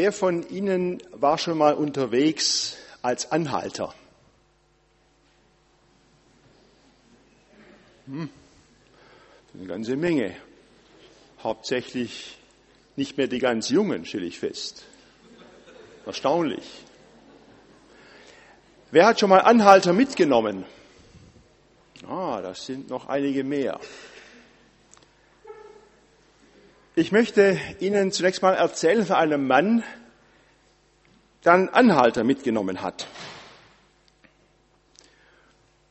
Wer von Ihnen war schon mal unterwegs als Anhalter? Hm, eine ganze Menge. Hauptsächlich nicht mehr die ganz Jungen, stelle ich fest. Erstaunlich. Wer hat schon mal Anhalter mitgenommen? Ah, das sind noch einige mehr. Ich möchte Ihnen zunächst mal erzählen von einem Mann, der einen Anhalter mitgenommen hat.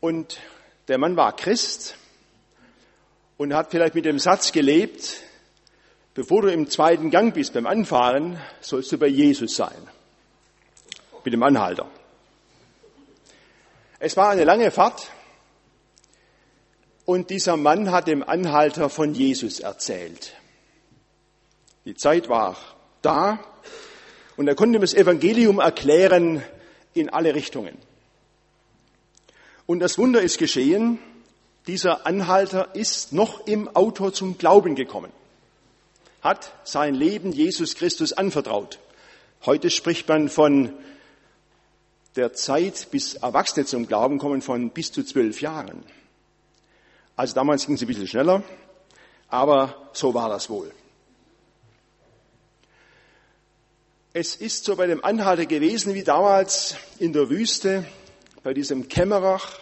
Und der Mann war Christ und hat vielleicht mit dem Satz gelebt, bevor du im zweiten Gang bist beim Anfahren, sollst du bei Jesus sein. Mit dem Anhalter. Es war eine lange Fahrt und dieser Mann hat dem Anhalter von Jesus erzählt. Die Zeit war da und er konnte ihm das Evangelium erklären in alle Richtungen. Und das Wunder ist geschehen, dieser Anhalter ist noch im Auto zum Glauben gekommen, hat sein Leben Jesus Christus anvertraut. Heute spricht man von der Zeit, bis Erwachsene zum Glauben kommen, von bis zu zwölf Jahren. Also damals ging es ein bisschen schneller, aber so war das wohl. Es ist so bei dem Anhalter gewesen wie damals in der Wüste bei diesem Kämmerach.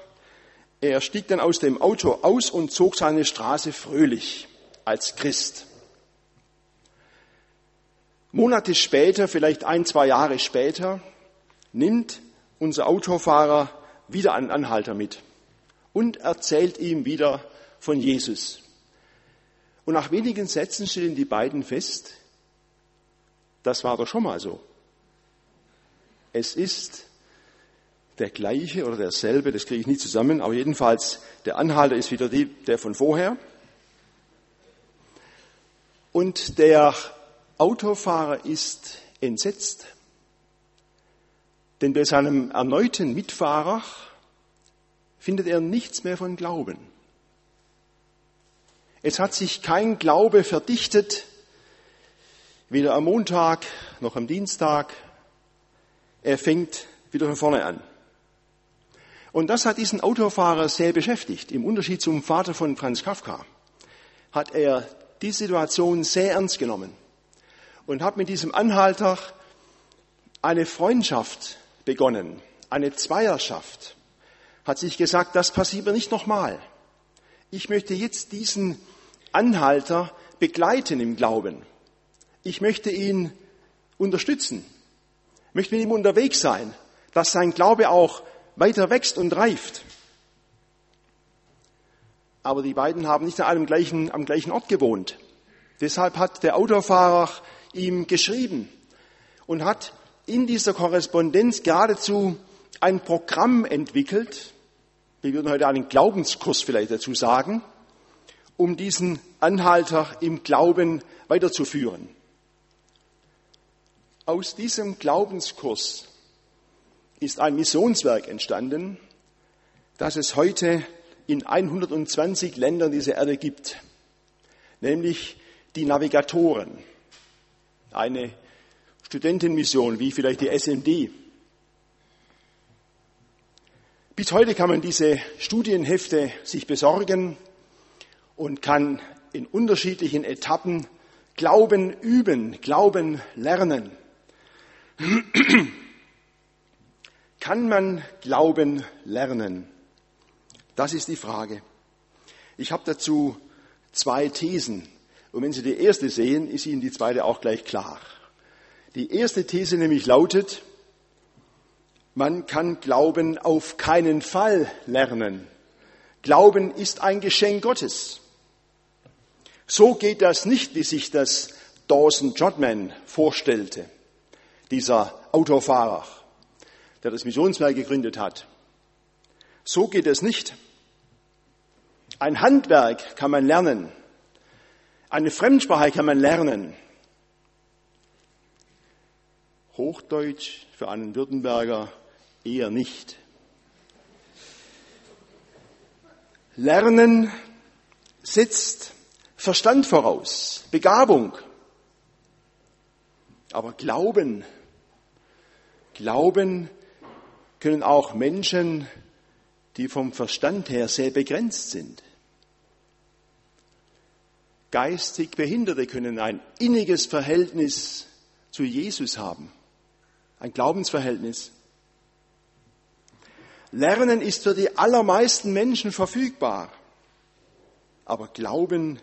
Er stieg dann aus dem Auto aus und zog seine Straße fröhlich als Christ. Monate später, vielleicht ein, zwei Jahre später, nimmt unser Autofahrer wieder einen Anhalter mit und erzählt ihm wieder von Jesus. Und nach wenigen Sätzen stellen die beiden fest, das war doch schon mal so. Es ist der gleiche oder derselbe, das kriege ich nie zusammen, aber jedenfalls der Anhalter ist wieder die, der von vorher. Und der Autofahrer ist entsetzt, denn bei seinem erneuten Mitfahrer findet er nichts mehr von Glauben. Es hat sich kein Glaube verdichtet, weder am Montag noch am Dienstag. Er fängt wieder von vorne an. Und das hat diesen Autofahrer sehr beschäftigt. Im Unterschied zum Vater von Franz Kafka hat er die Situation sehr ernst genommen und hat mit diesem Anhalter eine Freundschaft begonnen, eine Zweierschaft. Hat sich gesagt, das passiert mir nicht nochmal. Ich möchte jetzt diesen Anhalter begleiten im Glauben. Ich möchte ihn unterstützen, möchte mit ihm unterwegs sein, dass sein Glaube auch weiter wächst und reift. Aber die beiden haben nicht an einem gleichen, am gleichen Ort gewohnt. Deshalb hat der Autofahrer ihm geschrieben und hat in dieser Korrespondenz geradezu ein Programm entwickelt, wir würden heute einen Glaubenskurs vielleicht dazu sagen, um diesen Anhalter im Glauben weiterzuführen. Aus diesem Glaubenskurs ist ein Missionswerk entstanden, das es heute in 120 Ländern dieser Erde gibt, nämlich die Navigatoren, eine Studentenmission wie vielleicht die SND. Bis heute kann man diese Studienhefte sich besorgen und kann in unterschiedlichen Etappen Glauben üben, Glauben lernen. Kann man Glauben lernen? Das ist die Frage. Ich habe dazu zwei Thesen. Und wenn Sie die erste sehen, ist Ihnen die zweite auch gleich klar. Die erste These nämlich lautet, man kann Glauben auf keinen Fall lernen. Glauben ist ein Geschenk Gottes. So geht das nicht, wie sich das Dawson Jodman vorstellte dieser Autofahrer, der das Missionswerk gegründet hat. So geht es nicht. Ein Handwerk kann man lernen. Eine Fremdsprache kann man lernen. Hochdeutsch für einen Württemberger eher nicht. Lernen setzt Verstand voraus, Begabung, Aber Glauben, Glauben können auch Menschen, die vom Verstand her sehr begrenzt sind. Geistig Behinderte können ein inniges Verhältnis zu Jesus haben, ein Glaubensverhältnis. Lernen ist für die allermeisten Menschen verfügbar, aber Glauben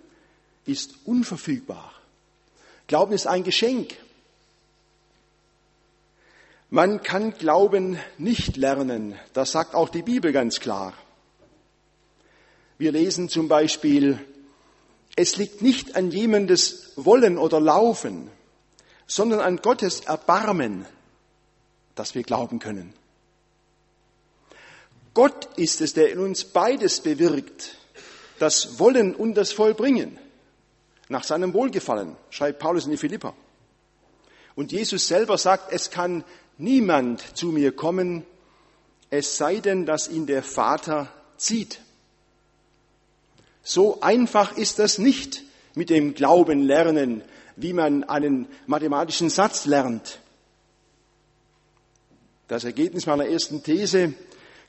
ist unverfügbar. Glauben ist ein Geschenk. Man kann Glauben nicht lernen, das sagt auch die Bibel ganz klar. Wir lesen zum Beispiel, es liegt nicht an jemandes Wollen oder Laufen, sondern an Gottes Erbarmen, dass wir glauben können. Gott ist es, der in uns beides bewirkt, das Wollen und das Vollbringen, nach seinem Wohlgefallen, schreibt Paulus in die Philippa. Und Jesus selber sagt, es kann niemand zu mir kommen, es sei denn, dass ihn der Vater zieht. So einfach ist das nicht mit dem Glauben lernen, wie man einen mathematischen Satz lernt. Das Ergebnis meiner ersten These,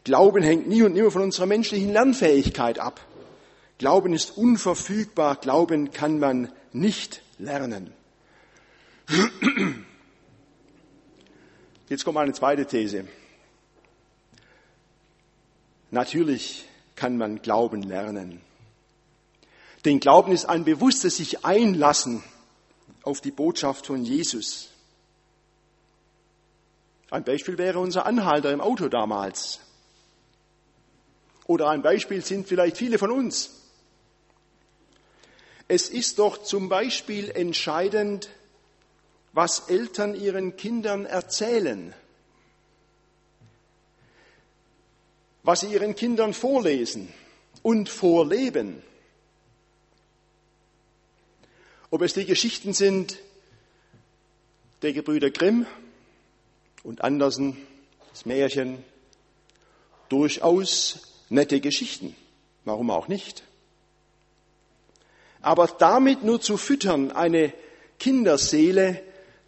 Glauben hängt nie und nimmer von unserer menschlichen Lernfähigkeit ab. Glauben ist unverfügbar, Glauben kann man nicht lernen. Jetzt kommt eine zweite These. Natürlich kann man Glauben lernen. Denn Glauben ist ein bewusstes sich einlassen auf die Botschaft von Jesus. Ein Beispiel wäre unser Anhalter im Auto damals. Oder ein Beispiel sind vielleicht viele von uns. Es ist doch zum Beispiel entscheidend, was Eltern ihren Kindern erzählen, was sie ihren Kindern vorlesen und vorleben. Ob es die Geschichten sind der Gebrüder Grimm und Andersen, das Märchen, durchaus nette Geschichten, warum auch nicht. Aber damit nur zu füttern, eine Kinderseele,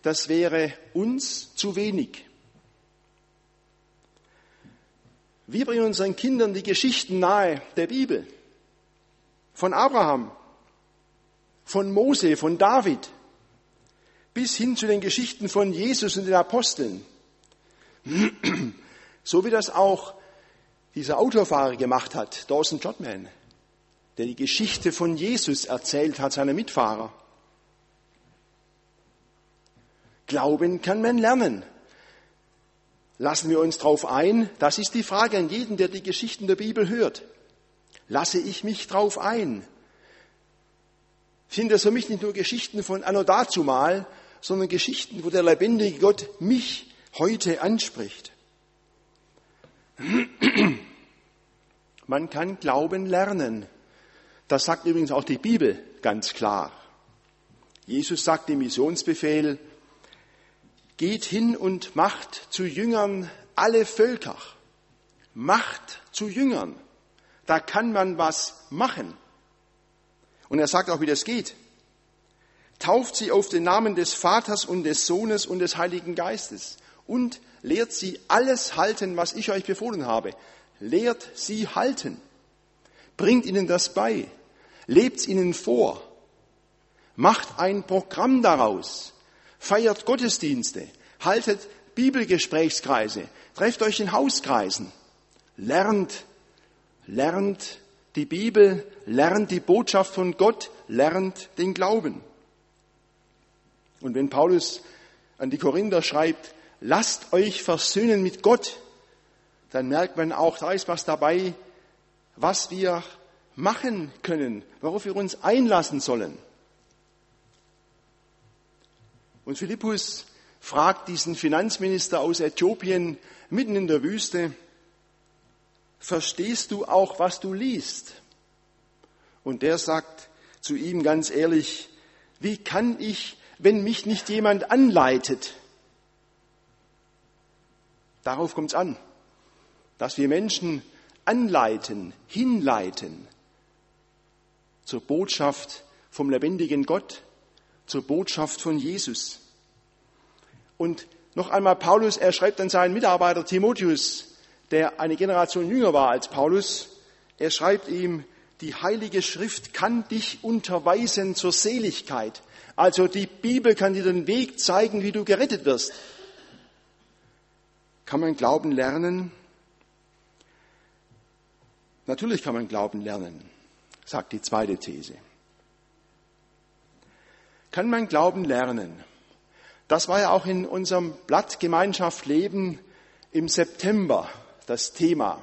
das wäre uns zu wenig. Wir bringen unseren Kindern die Geschichten nahe der Bibel, von Abraham, von Mose, von David, bis hin zu den Geschichten von Jesus und den Aposteln. So wie das auch dieser Autofahrer gemacht hat, Dawson Jotman, der die Geschichte von Jesus erzählt hat, seine Mitfahrer. Glauben kann man lernen. Lassen wir uns darauf ein? Das ist die Frage an jeden, der die Geschichten der Bibel hört. Lasse ich mich darauf ein? sind das für mich nicht nur Geschichten von anno dazumal, sondern Geschichten, wo der lebendige Gott mich heute anspricht. Man kann Glauben lernen. Das sagt übrigens auch die Bibel ganz klar. Jesus sagt im Missionsbefehl, geht hin und macht zu Jüngern alle Völker. Macht zu Jüngern. Da kann man was machen. Und er sagt auch, wie das geht. Tauft sie auf den Namen des Vaters und des Sohnes und des Heiligen Geistes und lehrt sie alles halten, was ich euch befohlen habe. Lehrt sie halten. Bringt ihnen das bei. Lebt ihnen vor. Macht ein Programm daraus. Feiert Gottesdienste. Haltet Bibelgesprächskreise. Trefft euch in Hauskreisen. Lernt, lernt die Bibel, lernt die Botschaft von Gott, lernt den Glauben. Und wenn Paulus an die Korinther schreibt, lasst euch versöhnen mit Gott, dann merkt man auch, da ist was dabei, was wir machen können, worauf wir uns einlassen sollen. Und Philippus fragt diesen Finanzminister aus Äthiopien mitten in der Wüste, verstehst du auch, was du liest? Und der sagt zu ihm ganz ehrlich, wie kann ich, wenn mich nicht jemand anleitet? Darauf kommt es an, dass wir Menschen anleiten, hinleiten zur Botschaft vom lebendigen Gott, zur Botschaft von Jesus. Und noch einmal Paulus, er schreibt an seinen Mitarbeiter Timotheus, der eine Generation jünger war als Paulus, er schreibt ihm, die Heilige Schrift kann dich unterweisen zur Seligkeit. Also die Bibel kann dir den Weg zeigen, wie du gerettet wirst. Kann man Glauben lernen? Natürlich kann man Glauben lernen, sagt die zweite These. Kann man Glauben lernen? Das war ja auch in unserem Blatt Gemeinschaft Leben im September das Thema.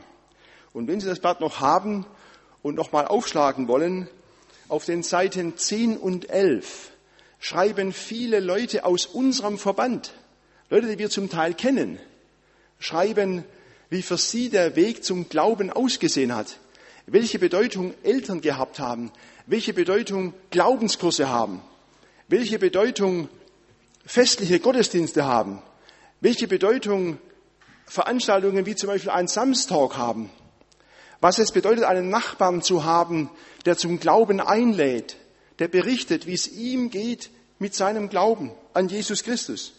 Und wenn Sie das Blatt noch haben und nochmal aufschlagen wollen, auf den Seiten 10 und 11 schreiben viele Leute aus unserem Verband, Leute, die wir zum Teil kennen, schreiben, wie für sie der Weg zum Glauben ausgesehen hat, welche Bedeutung Eltern gehabt haben, welche Bedeutung Glaubenskurse haben, welche Bedeutung festliche Gottesdienste haben, welche Bedeutung Veranstaltungen wie zum Beispiel ein Samstag haben, was es bedeutet, einen Nachbarn zu haben, der zum Glauben einlädt, der berichtet, wie es ihm geht mit seinem Glauben an Jesus Christus.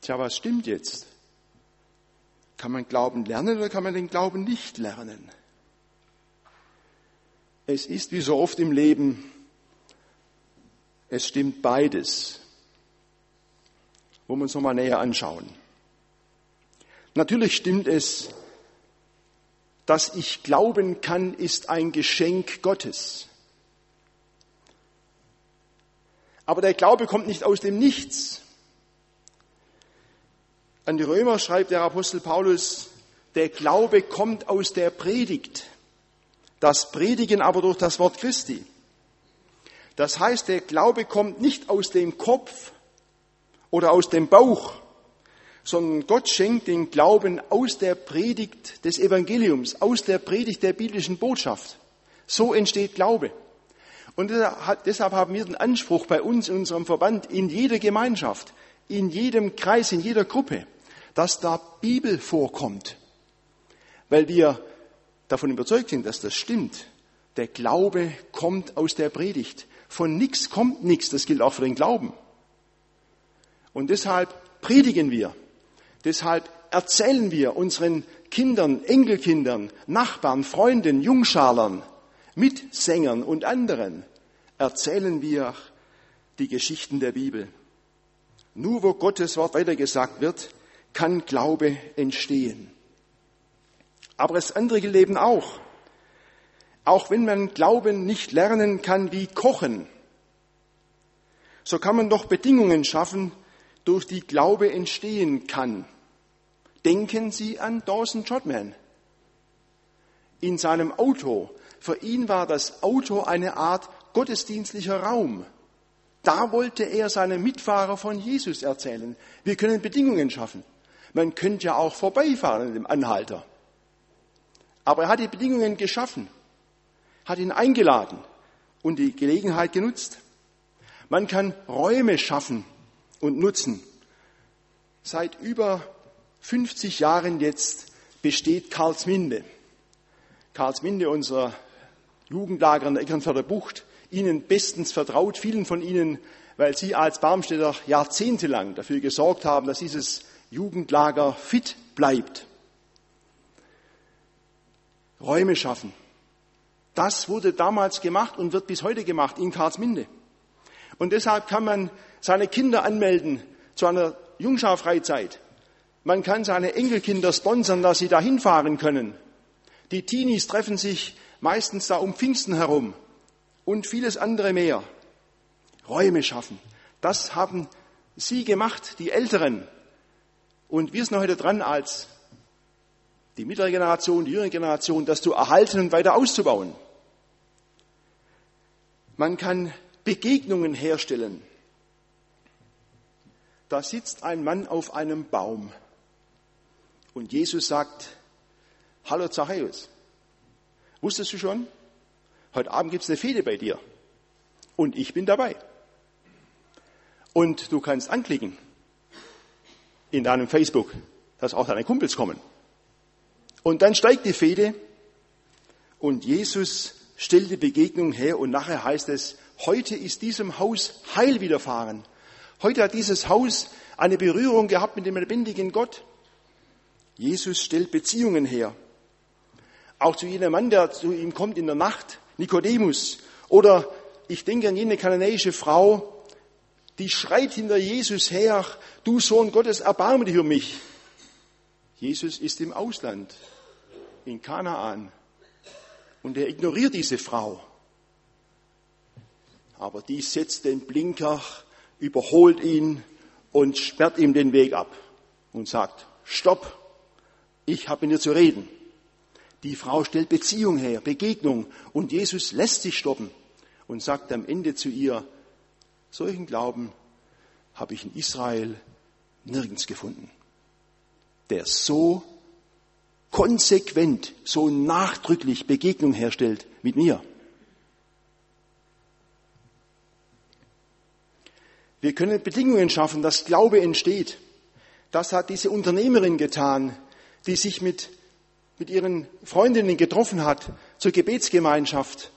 Tja, was stimmt jetzt? Kann man Glauben lernen oder kann man den Glauben nicht lernen? Es ist wie so oft im Leben, es stimmt beides. Wollen wir uns nochmal näher anschauen. Natürlich stimmt es, dass ich glauben kann, ist ein Geschenk Gottes. Aber der Glaube kommt nicht aus dem Nichts. An die Römer schreibt der Apostel Paulus, der Glaube kommt aus der Predigt, das Predigen aber durch das Wort Christi. Das heißt, der Glaube kommt nicht aus dem Kopf oder aus dem Bauch, sondern Gott schenkt den Glauben aus der Predigt des Evangeliums, aus der Predigt der biblischen Botschaft. So entsteht Glaube. Und deshalb haben wir den Anspruch bei uns in unserem Verband, in jeder Gemeinschaft, in jedem Kreis, in jeder Gruppe, dass da Bibel vorkommt, weil wir davon überzeugt sind, dass das stimmt. Der Glaube kommt aus der Predigt. Von nichts kommt nichts. Das gilt auch für den Glauben. Und deshalb predigen wir. Deshalb erzählen wir unseren Kindern, Enkelkindern, Nachbarn, Freunden, Jungschalern, Mitsängern und anderen erzählen wir die Geschichten der Bibel. Nur wo Gottes Wort weitergesagt wird, kann Glaube entstehen. Aber das andere gilt eben auch. Auch wenn man Glauben nicht lernen kann wie Kochen, so kann man doch Bedingungen schaffen, durch die Glaube entstehen kann. Denken Sie an Dawson Trotman. In seinem Auto, für ihn war das Auto eine Art gottesdienstlicher Raum. Da wollte er seinem Mitfahrer von Jesus erzählen. Wir können Bedingungen schaffen. Man könnte ja auch vorbeifahren in dem Anhalter. Aber er hat die Bedingungen geschaffen, hat ihn eingeladen und die Gelegenheit genutzt. Man kann Räume schaffen und nutzen. Seit über 50 Jahren jetzt besteht Karlsminde. Karlsminde, unser Jugendlager in der Eckernförder Bucht, Ihnen bestens vertraut, vielen von Ihnen, weil Sie als Barmstädter jahrzehntelang dafür gesorgt haben, dass dieses Jugendlager fit bleibt. Räume schaffen. Das wurde damals gemacht und wird bis heute gemacht in Karlsminde. Und deshalb kann man seine Kinder anmelden zu einer Jungschar-Freizeit. Man kann seine Enkelkinder sponsern, dass sie da hinfahren können. Die Teenies treffen sich meistens da um Pfingsten herum und vieles andere mehr. Räume schaffen. Das haben Sie gemacht, die Älteren. Und wir sind heute dran, als die mittlere Generation, die jüngere Generation, das zu erhalten und weiter auszubauen. Man kann Begegnungen herstellen. Da sitzt ein Mann auf einem Baum und Jesus sagt, Hallo Zachäus, wusstest du schon? Heute Abend gibt es eine Fehde bei dir und ich bin dabei. Und du kannst anklicken in deinem Facebook, dass auch deine Kumpels kommen. Und dann steigt die Fehde und Jesus stellt die Begegnung her und nachher heißt es, heute ist diesem Haus Heil widerfahren. Heute hat dieses Haus eine Berührung gehabt mit dem lebendigen Gott. Jesus stellt Beziehungen her. Auch zu jenem Mann, der zu ihm kommt in der Nacht, Nikodemus. Oder ich denke an jene kananäische Frau, die schreit hinter Jesus her, du Sohn Gottes, erbarme dich um mich. Jesus ist im Ausland, in Kanaan. Und er ignoriert diese Frau. Aber die setzt den Blinker, überholt ihn und sperrt ihm den Weg ab und sagt, stopp, ich habe mit dir zu reden. Die Frau stellt Beziehung her, Begegnung und Jesus lässt sich stoppen und sagt am Ende zu ihr, solchen Glauben habe ich in Israel nirgends gefunden, der so konsequent, so nachdrücklich Begegnung herstellt mit mir. Wir können Bedingungen schaffen, dass Glaube entsteht. Das hat diese Unternehmerin getan, die sich mit, mit ihren Freundinnen getroffen hat zur Gebetsgemeinschaft.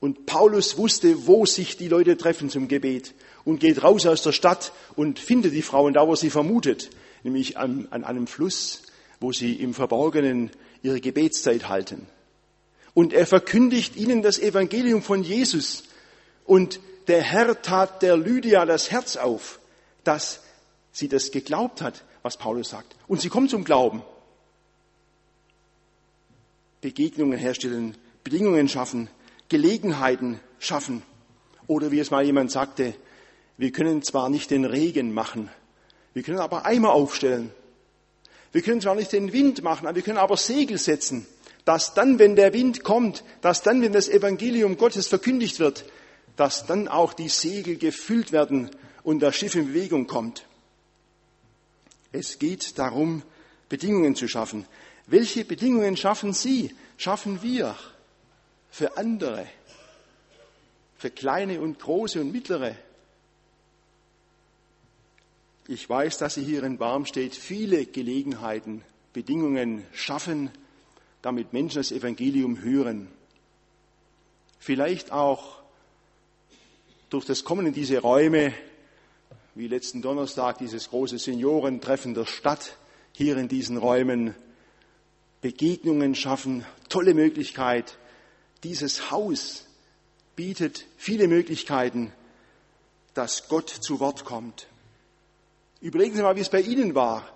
Und Paulus wusste, wo sich die Leute treffen zum Gebet und geht raus aus der Stadt und findet die Frauen da, wo sie vermutet, nämlich an, an einem Fluss, wo sie im Verborgenen ihre Gebetszeit halten. Und er verkündigt ihnen das Evangelium von Jesus. Und der Herr tat der Lydia das Herz auf, dass sie das geglaubt hat, was Paulus sagt. Und sie kommt zum Glauben. Begegnungen herstellen, Bedingungen schaffen, Gelegenheiten schaffen. Oder wie es mal jemand sagte, wir können zwar nicht den Regen machen, wir können aber Eimer aufstellen. Wir können zwar nicht den Wind machen, aber wir können aber Segel setzen, dass dann, wenn der Wind kommt, dass dann, wenn das Evangelium Gottes verkündigt wird, dass dann auch die Segel gefüllt werden und das Schiff in Bewegung kommt. Es geht darum, Bedingungen zu schaffen. Welche Bedingungen schaffen Sie, schaffen wir für andere, für kleine und große und mittlere? Ich weiß, dass Sie hier in Barmstedt viele Gelegenheiten, Bedingungen schaffen, damit Menschen das Evangelium hören. Vielleicht auch durch das Kommen in diese Räume, wie letzten Donnerstag dieses große Seniorentreffen der Stadt hier in diesen Räumen, Begegnungen schaffen, tolle Möglichkeit. Dieses Haus bietet viele Möglichkeiten, dass Gott zu Wort kommt. Überlegen Sie mal, wie es bei Ihnen war.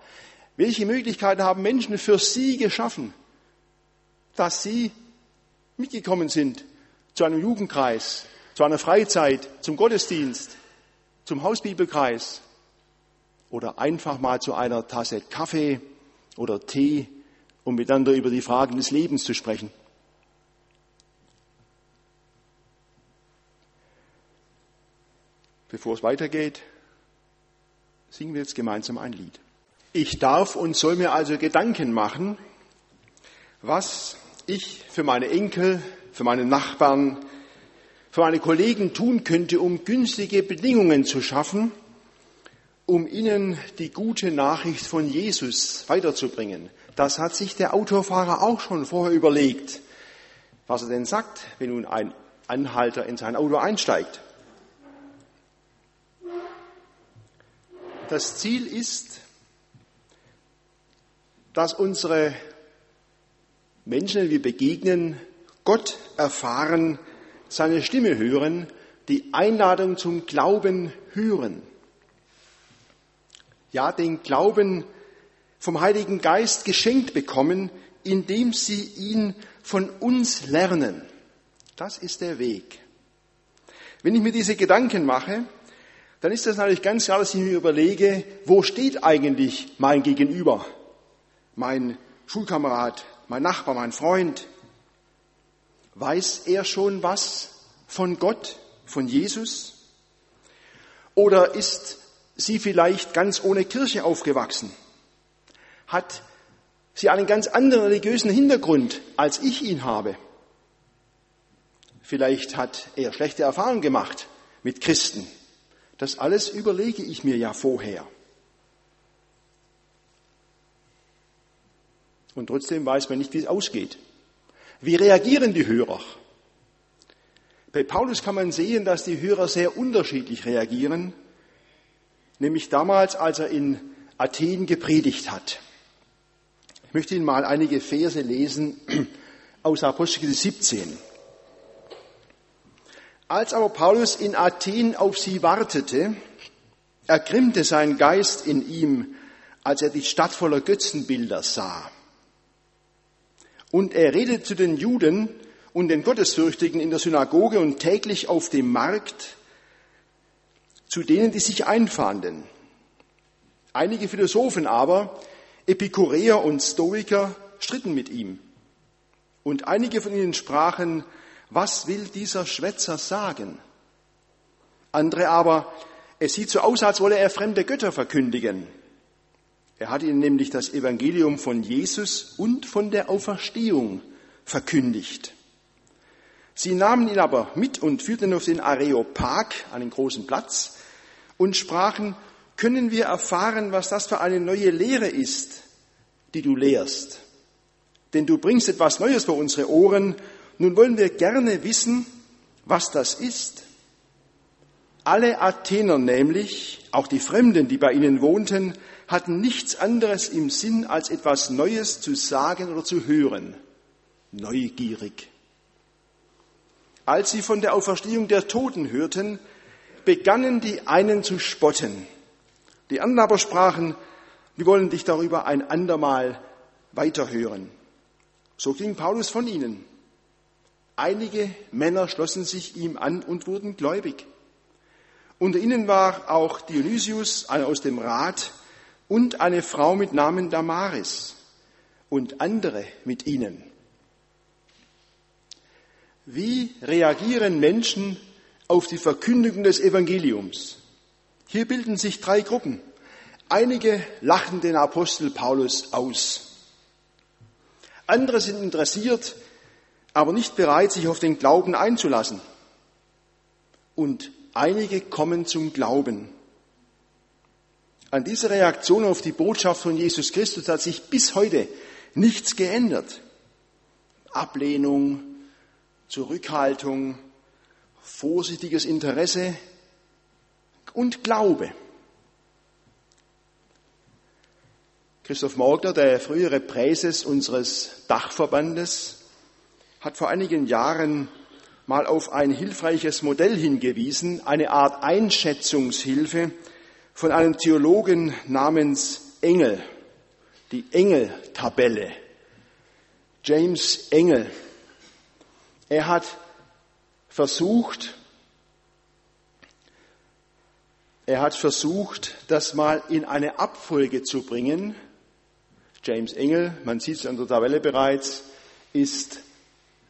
Welche Möglichkeiten haben Menschen für Sie geschaffen, dass Sie mitgekommen sind zu einem Jugendkreis, zu einer Freizeit, zum Gottesdienst, zum Hausbibelkreis oder einfach mal zu einer Tasse Kaffee oder Tee, um miteinander über die Fragen des Lebens zu sprechen. Bevor es weitergeht, singen wir jetzt gemeinsam ein Lied. Ich darf und soll mir also Gedanken machen, was ich für meine Enkel, für meine Nachbarn, für meine Kollegen tun könnte, um günstige Bedingungen zu schaffen, um ihnen die gute Nachricht von Jesus weiterzubringen. Das hat sich der Autofahrer auch schon vorher überlegt, was er denn sagt, wenn nun ein Anhalter in sein Auto einsteigt. Das Ziel ist, dass unsere Menschen, die wir begegnen, Gott erfahren, seine Stimme hören, die Einladung zum Glauben hören. Ja, den Glauben vom Heiligen Geist geschenkt bekommen, indem sie ihn von uns lernen. Das ist der Weg. Wenn ich mir diese Gedanken mache, dann ist das natürlich ganz klar, dass ich mir überlege, wo steht eigentlich mein Gegenüber, mein Schulkamerad, mein Nachbar, mein Freund? Weiß er schon was von Gott, von Jesus? Oder ist sie vielleicht ganz ohne Kirche aufgewachsen? Hat sie einen ganz anderen religiösen Hintergrund, als ich ihn habe? Vielleicht hat er schlechte Erfahrungen gemacht mit Christen das alles überlege ich mir ja vorher. Und trotzdem weiß man nicht, wie es ausgeht. Wie reagieren die Hörer? Bei Paulus kann man sehen, dass die Hörer sehr unterschiedlich reagieren. nämlich damals, als er in Athen gepredigt hat. Ich möchte Ihnen mal einige Verse lesen aus Apostelgeschichte 17. Als aber Paulus in Athen auf sie wartete, ergrimmte sein Geist in ihm, als er die Stadt voller Götzenbilder sah. Und er redete zu den Juden und den Gottesfürchtigen in der Synagoge und täglich auf dem Markt zu denen, die sich einfanden. Einige Philosophen aber, Epikureer und Stoiker, stritten mit ihm. Und einige von ihnen sprachen, was will dieser Schwätzer sagen? Andere aber, es sieht so aus, als wolle er fremde Götter verkündigen. Er hat ihnen nämlich das Evangelium von Jesus und von der Auferstehung verkündigt. Sie nahmen ihn aber mit und führten ihn auf den Areopag, einen großen Platz, und sprachen, können wir erfahren, was das für eine neue Lehre ist, die du lehrst. Denn du bringst etwas Neues vor unsere Ohren. Nun wollen wir gerne wissen, was das ist. Alle Athener nämlich, auch die Fremden, die bei ihnen wohnten, hatten nichts anderes im Sinn, als etwas Neues zu sagen oder zu hören. Neugierig. Als sie von der Auferstehung der Toten hörten, begannen die einen zu spotten. Die anderen aber sprachen, wir wollen dich darüber ein andermal weiterhören. So ging Paulus von ihnen. Einige Männer schlossen sich ihm an und wurden gläubig. Unter ihnen war auch Dionysius, einer aus dem Rat, und eine Frau mit Namen Damaris und andere mit ihnen. Wie reagieren Menschen auf die Verkündigung des Evangeliums. Hier bilden sich drei Gruppen. Einige lachen den Apostel Paulus aus. Andere sind interessiert, aber nicht bereit, sich auf den Glauben einzulassen. Und einige kommen zum Glauben. An dieser Reaktion auf die Botschaft von Jesus Christus hat sich bis heute nichts geändert. Ablehnung, Zurückhaltung, vorsichtiges Interesse und Glaube. Christoph Morgner, der frühere Präses unseres Dachverbandes, hat vor einigen Jahren mal auf ein hilfreiches Modell hingewiesen, eine Art Einschätzungshilfe von einem Theologen namens Engel, die Engel-Tabelle. James Engel. Er hat versucht, er hat versucht, das mal in eine Abfolge zu bringen. James Engel, man sieht es an der Tabelle bereits, ist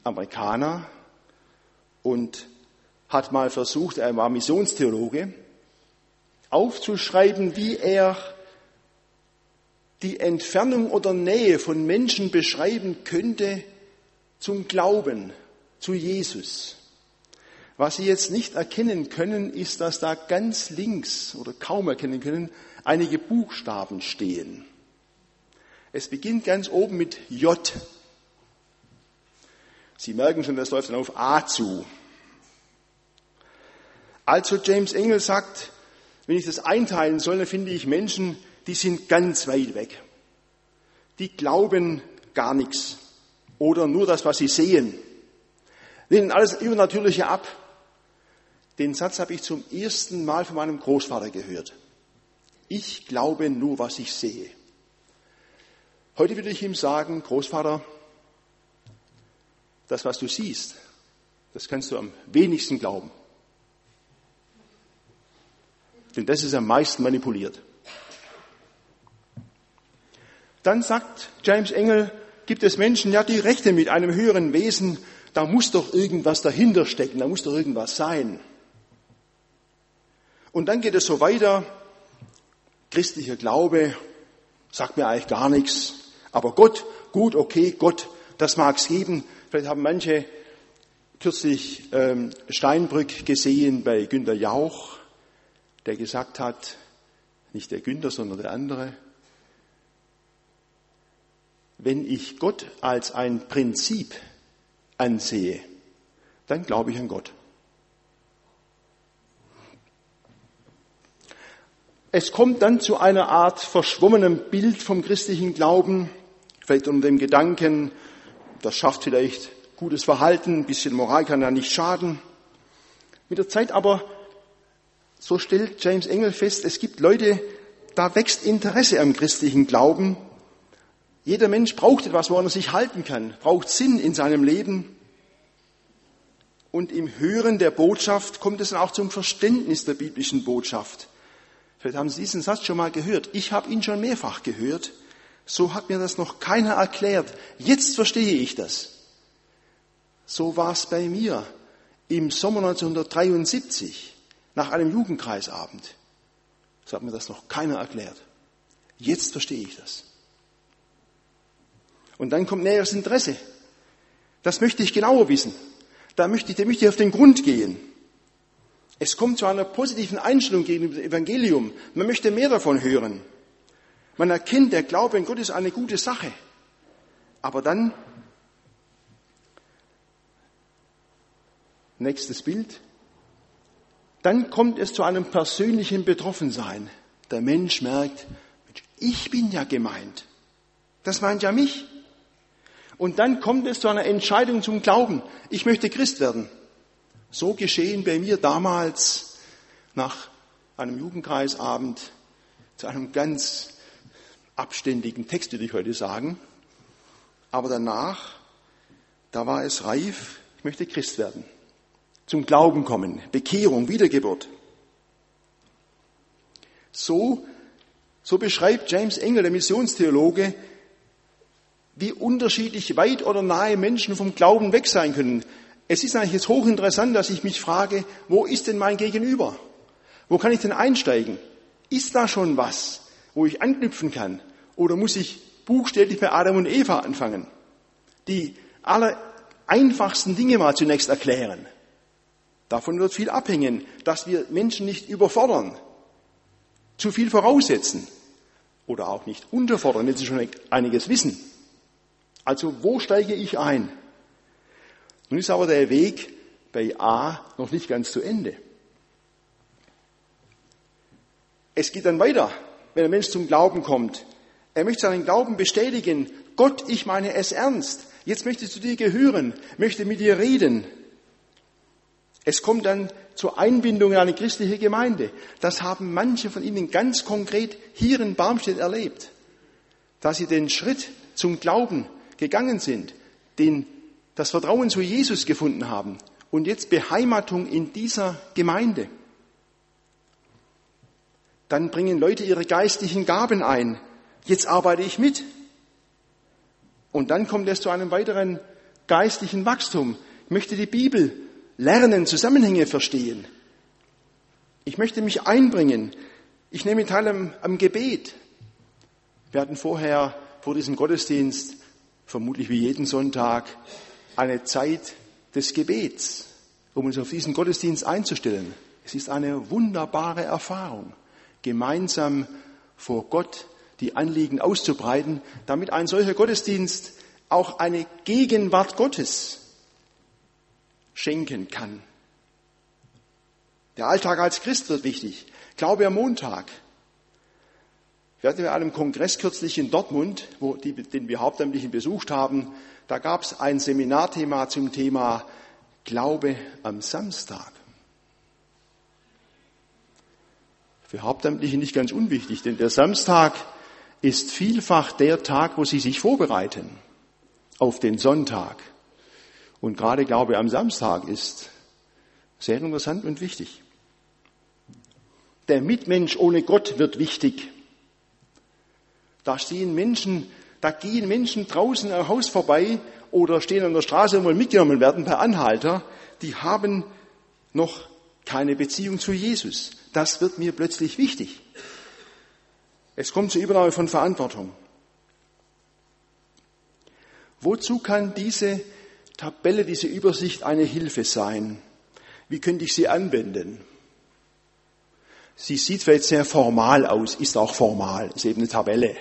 Amerikaner und hat mal versucht, er war Missionstheologe, aufzuschreiben, wie er die Entfernung oder Nähe von Menschen beschreiben könnte zum Glauben, zu Jesus. Was Sie jetzt nicht erkennen können, ist, dass da ganz links oder kaum erkennen können, einige Buchstaben stehen. Es beginnt ganz oben mit J. Sie merken schon, das läuft dann auf A zu. Also James Engel sagt, wenn ich das einteilen soll, dann finde ich Menschen, die sind ganz weit weg. Die glauben gar nichts oder nur das, was sie sehen. Lehnen alles Übernatürliche ab den Satz habe ich zum ersten Mal von meinem Großvater gehört. Ich glaube nur, was ich sehe. Heute würde ich ihm sagen, Großvater, das, was du siehst, das kannst du am wenigsten glauben. Denn das ist am meisten manipuliert. Dann sagt James Engel, gibt es Menschen, ja, die rechnen mit einem höheren Wesen, da muss doch irgendwas dahinter stecken, da muss doch irgendwas sein. Und dann geht es so weiter. Christlicher Glaube sagt mir eigentlich gar nichts. Aber Gott, gut, okay, Gott, das mag es geben. Vielleicht haben manche kürzlich ähm, Steinbrück gesehen bei Günter Jauch, der gesagt hat, nicht der Günther, sondern der andere, wenn ich Gott als ein Prinzip ansehe, dann glaube ich an Gott. Es kommt dann zu einer Art verschwommenem Bild vom christlichen Glauben, vielleicht unter dem Gedanken, das schafft vielleicht gutes Verhalten, ein bisschen Moral kann ja nicht schaden. Mit der Zeit aber, so stellt James Engel fest, es gibt Leute, da wächst Interesse am christlichen Glauben. Jeder Mensch braucht etwas, woran er sich halten kann, braucht Sinn in seinem Leben. Und im Hören der Botschaft kommt es dann auch zum Verständnis der biblischen Botschaft. Vielleicht haben Sie diesen Satz schon mal gehört. Ich habe ihn schon mehrfach gehört. So hat mir das noch keiner erklärt. Jetzt verstehe ich das. So war es bei mir im Sommer 1973 nach einem Jugendkreisabend. So hat mir das noch keiner erklärt. Jetzt verstehe ich das. Und dann kommt näheres Interesse. Das möchte ich genauer wissen. Da möchte ich, dem möchte ich auf den Grund gehen. Es kommt zu einer positiven Einstellung gegenüber dem Evangelium. Man möchte mehr davon hören. Man erkennt, der Glaube an Gott ist eine gute Sache. Aber dann, nächstes Bild, dann kommt es zu einem persönlichen Betroffensein. Der Mensch merkt, ich bin ja gemeint. Das meint ja mich. Und dann kommt es zu einer Entscheidung zum Glauben. Ich möchte Christ werden. So geschehen bei mir damals nach einem Jugendkreisabend zu einem ganz abständigen Text, würde ich heute sagen. Aber danach, da war es reif, ich möchte Christ werden zum Glauben kommen, Bekehrung, Wiedergeburt. So, so beschreibt James Engel, der Missionstheologe, wie unterschiedlich weit oder nahe Menschen vom Glauben weg sein können. Es ist eigentlich jetzt hochinteressant, dass ich mich frage, wo ist denn mein Gegenüber? Wo kann ich denn einsteigen? Ist da schon was, wo ich anknüpfen kann? Oder muss ich buchstäblich bei Adam und Eva anfangen? Die aller einfachsten Dinge mal zunächst erklären. Davon wird viel abhängen, dass wir Menschen nicht überfordern, zu viel voraussetzen oder auch nicht unterfordern, wenn sie schon einiges wissen. Also wo steige ich ein? Nun ist aber der Weg bei A noch nicht ganz zu Ende. Es geht dann weiter, wenn ein Mensch zum Glauben kommt. Er möchte seinen Glauben bestätigen. Gott, ich meine es ernst. Jetzt möchte ich zu dir gehören, möchte mit dir reden. Es kommt dann zur Einbindung in eine christliche Gemeinde. Das haben manche von Ihnen ganz konkret hier in Barmstedt erlebt, dass sie den Schritt zum Glauben gegangen sind, den, das Vertrauen zu Jesus gefunden haben und jetzt Beheimatung in dieser Gemeinde. Dann bringen Leute ihre geistlichen Gaben ein. Jetzt arbeite ich mit. Und dann kommt es zu einem weiteren geistlichen Wachstum. Ich möchte die Bibel lernen, Zusammenhänge verstehen. Ich möchte mich einbringen. Ich nehme teil am, am Gebet. Wir hatten vorher vor diesem Gottesdienst, vermutlich wie jeden Sonntag, eine Zeit des Gebets, um uns auf diesen Gottesdienst einzustellen. Es ist eine wunderbare Erfahrung, gemeinsam vor Gott die Anliegen auszubreiten, damit ein solcher Gottesdienst auch eine Gegenwart Gottes schenken kann. Der Alltag als Christ wird wichtig. Glaube am Montag. Wir hatten bei einem Kongress kürzlich in Dortmund, wo die, den wir Hauptamtlichen besucht haben, da gab es ein Seminarthema zum Thema Glaube am Samstag. Für Hauptamtliche nicht ganz unwichtig, denn der Samstag ist vielfach der Tag, wo sie sich vorbereiten auf den Sonntag. Und gerade Glaube am Samstag ist sehr interessant und wichtig. Der Mitmensch ohne Gott wird wichtig. Da stehen Menschen, da gehen Menschen draußen am Haus vorbei oder stehen an der Straße und wollen mitgenommen werden per Anhalter. Die haben noch keine Beziehung zu Jesus. Das wird mir plötzlich wichtig. Es kommt zur Übernahme von Verantwortung. Wozu kann diese Tabelle, diese Übersicht eine Hilfe sein? Wie könnte ich sie anwenden? Sie sieht vielleicht sehr formal aus, ist auch formal, ist eben eine Tabelle.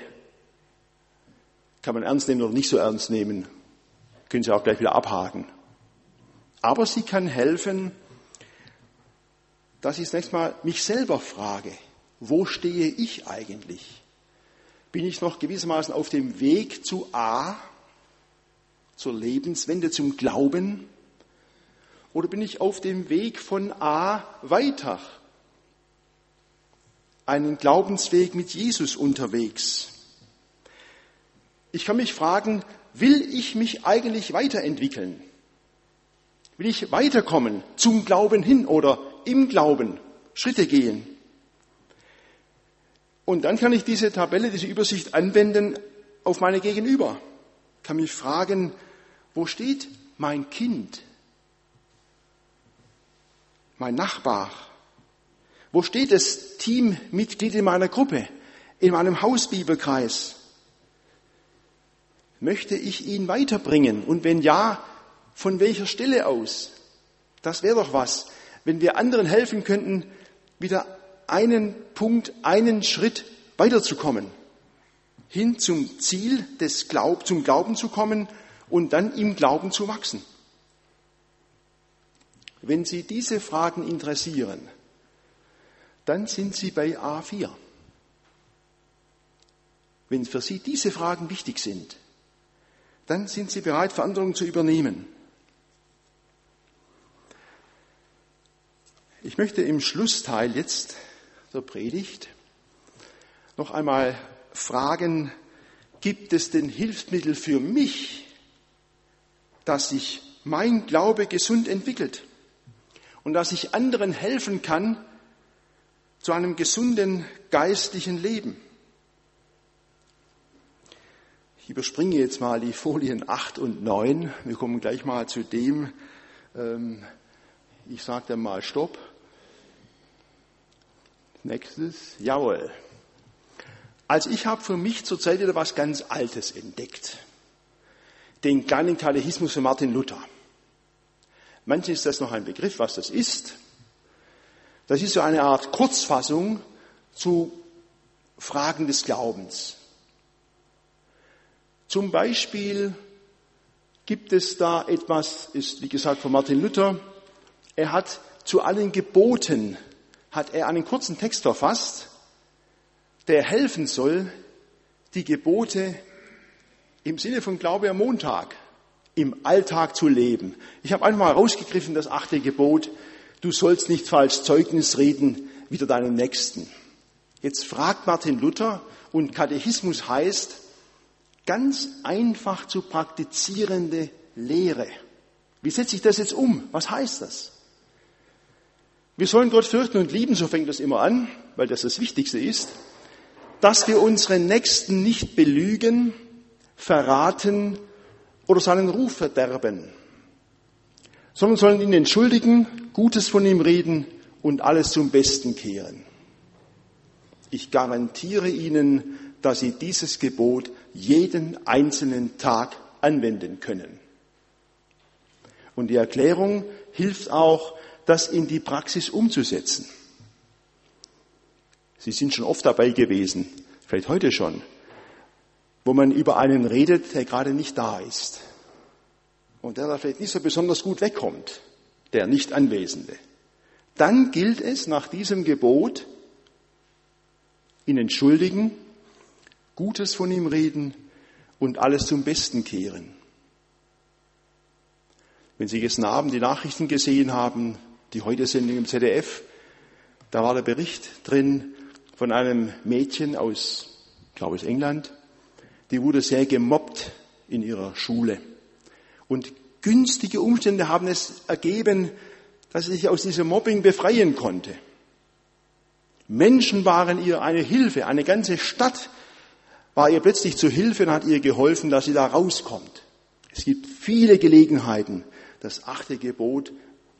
Kann man ernst nehmen oder nicht so ernst nehmen. Können Sie auch gleich wieder abhaken. Aber sie kann helfen, dass ich zunächst mal mich selber frage. wo stehe ich eigentlich? Bin ich noch gewissermaßen auf dem Weg zu A, zur Lebenswende, zum Glauben? Oder bin ich auf dem Weg von A weiter? Einen Glaubensweg mit Jesus unterwegs? Ich kann mich fragen, will ich mich eigentlich weiterentwickeln? Will ich weiterkommen zum Glauben hin oder im Glauben Schritte gehen? Und dann kann ich diese Tabelle, diese Übersicht anwenden auf meine Gegenüber. Kann mich fragen, wo steht mein Kind? Mein Nachbar? Wo steht das Teammitglied in meiner Gruppe? In meinem Hausbibelkreis? Möchte ich ihn weiterbringen? Und wenn ja, von welcher Stelle aus? Das wäre doch was, wenn wir anderen helfen könnten, wieder einen Punkt, einen Schritt weiterzukommen, hin zum Ziel des Glaub, zum Glauben zu kommen und dann im Glauben zu wachsen. Wenn Sie diese Fragen interessieren, dann sind Sie bei A4. Wenn für Sie diese Fragen wichtig sind, dann sind Sie bereit, Verantwortung zu übernehmen. Ich möchte im Schlussteil jetzt der Predigt noch einmal fragen, gibt es denn Hilfsmittel für mich, dass sich mein Glaube gesund entwickelt und dass ich anderen helfen kann zu einem gesunden geistlichen Leben? Ich überspringe jetzt mal die Folien 8 und 9. Wir kommen gleich mal zu dem, ähm, ich sage dann mal Stopp. Nächstes, jawohl. Also ich habe für mich zurzeit wieder was ganz Altes entdeckt. Den kleinen Katechismus von Martin Luther. Manchen ist das noch ein Begriff, was das ist. Das ist so eine Art Kurzfassung zu Fragen des Glaubens. Zum Beispiel gibt es da etwas, ist wie gesagt von Martin Luther, er hat zu allen Geboten, hat er einen kurzen Text verfasst, der helfen soll, die Gebote im Sinne von Glaube am Montag im Alltag zu leben. Ich habe einfach mal rausgegriffen, das achte Gebot, du sollst nicht falsch Zeugnis reden wider deinen Nächsten. Jetzt fragt Martin Luther und Katechismus heißt, ganz einfach zu praktizierende Lehre. Wie setze ich das jetzt um? Was heißt das? Wir sollen Gott fürchten und lieben, so fängt das immer an, weil das das Wichtigste ist, dass wir unseren Nächsten nicht belügen, verraten oder seinen Ruf verderben, sondern sollen ihn entschuldigen, Gutes von ihm reden und alles zum Besten kehren. Ich garantiere Ihnen, dass Sie dieses Gebot jeden einzelnen Tag anwenden können. Und die Erklärung hilft auch, das in die Praxis umzusetzen. Sie sind schon oft dabei gewesen, vielleicht heute schon, wo man über einen redet, der gerade nicht da ist und der da vielleicht nicht so besonders gut wegkommt, der nicht Anwesende. Dann gilt es nach diesem Gebot, ihn entschuldigen Gutes von ihm reden und alles zum Besten kehren. Wenn Sie gestern Abend die Nachrichten gesehen haben, die heute sind im ZDF, da war der Bericht drin von einem Mädchen aus, ich glaube aus England, die wurde sehr gemobbt in ihrer Schule. Und günstige Umstände haben es ergeben, dass sie sich aus diesem Mobbing befreien konnte. Menschen waren ihr eine Hilfe, eine ganze Stadt war ihr plötzlich zu Hilfe und hat ihr geholfen, dass sie da rauskommt. Es gibt viele Gelegenheiten, das achte Gebot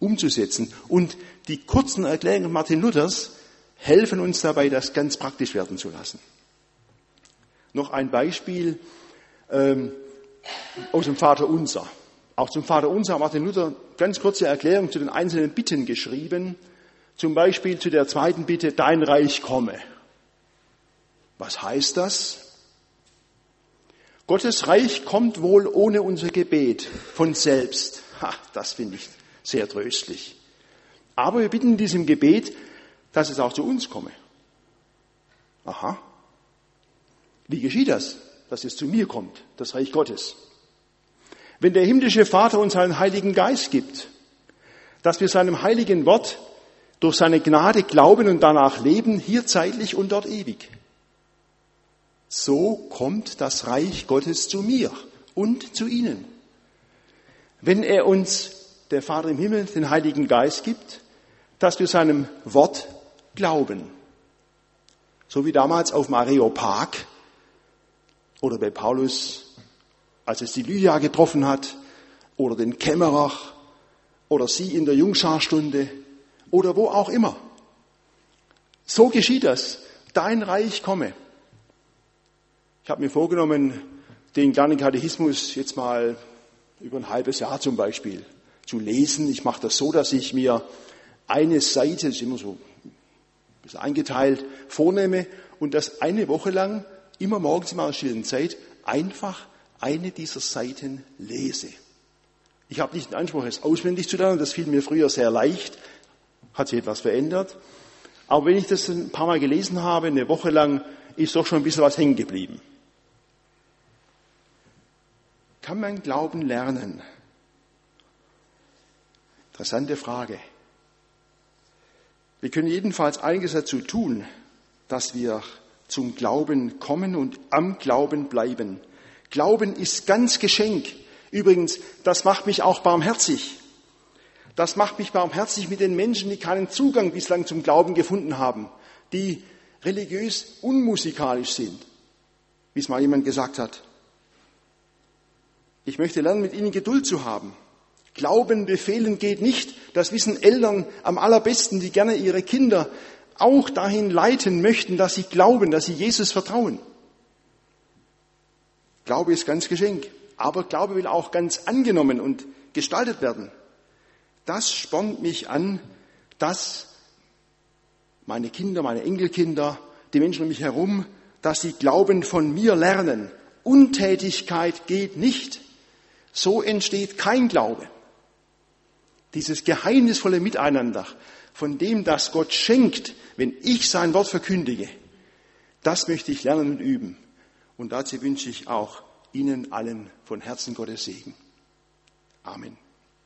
umzusetzen. Und die kurzen Erklärungen Martin Luthers helfen uns dabei, das ganz praktisch werden zu lassen. Noch ein Beispiel ähm, aus dem Vater Unser. Auch zum Vater Unser hat Martin Luther ganz kurze Erklärung zu den einzelnen Bitten geschrieben. Zum Beispiel zu der zweiten Bitte, dein Reich komme. Was heißt das? Gottes Reich kommt wohl ohne unser Gebet von selbst. Ha, das finde ich sehr tröstlich. Aber wir bitten in diesem Gebet, dass es auch zu uns komme. Aha. Wie geschieht das, dass es zu mir kommt, das Reich Gottes? Wenn der himmlische Vater uns einen Heiligen Geist gibt, dass wir seinem heiligen Wort durch seine Gnade glauben und danach leben, hier zeitlich und dort ewig. So kommt das Reich Gottes zu mir und zu Ihnen. Wenn er uns, der Vater im Himmel, den Heiligen Geist gibt, dass wir seinem Wort glauben. So wie damals auf dem Areopag oder bei Paulus, als es die Lydia getroffen hat, oder den Kämmerer, oder sie in der Jungscharstunde, oder wo auch immer. So geschieht das. Dein Reich komme. Ich habe mir vorgenommen, den kleinen Katechismus jetzt mal über ein halbes Jahr zum Beispiel zu lesen. Ich mache das so, dass ich mir eine Seite, das ist immer so ein bisschen eingeteilt, vornehme und das eine Woche lang, immer morgens in meiner stillen Zeit, einfach eine dieser Seiten lese. Ich habe nicht den Anspruch, es auswendig zu lernen, das fiel mir früher sehr leicht, hat sich etwas verändert. Aber wenn ich das ein paar Mal gelesen habe, eine Woche lang, ist doch schon ein bisschen was hängen geblieben. Kann man Glauben lernen? Interessante Frage. Wir können jedenfalls einiges dazu tun, dass wir zum Glauben kommen und am Glauben bleiben. Glauben ist ganz Geschenk. Übrigens, das macht mich auch barmherzig. Das macht mich barmherzig mit den Menschen, die keinen Zugang bislang zum Glauben gefunden haben, die religiös unmusikalisch sind, wie es mal jemand gesagt hat. Ich möchte lernen, mit ihnen Geduld zu haben. Glauben befehlen geht nicht. Das wissen Eltern am allerbesten, die gerne ihre Kinder auch dahin leiten möchten, dass sie glauben, dass sie Jesus vertrauen. Glaube ist ganz Geschenk. Aber Glaube will auch ganz angenommen und gestaltet werden. Das spornt mich an, dass meine Kinder, meine Enkelkinder, die Menschen um mich herum, dass sie Glauben von mir lernen. Untätigkeit geht nicht. So entsteht kein Glaube. Dieses geheimnisvolle Miteinander, von dem das Gott schenkt, wenn ich sein Wort verkündige, das möchte ich lernen und üben. Und dazu wünsche ich auch Ihnen allen von Herzen Gottes Segen. Amen.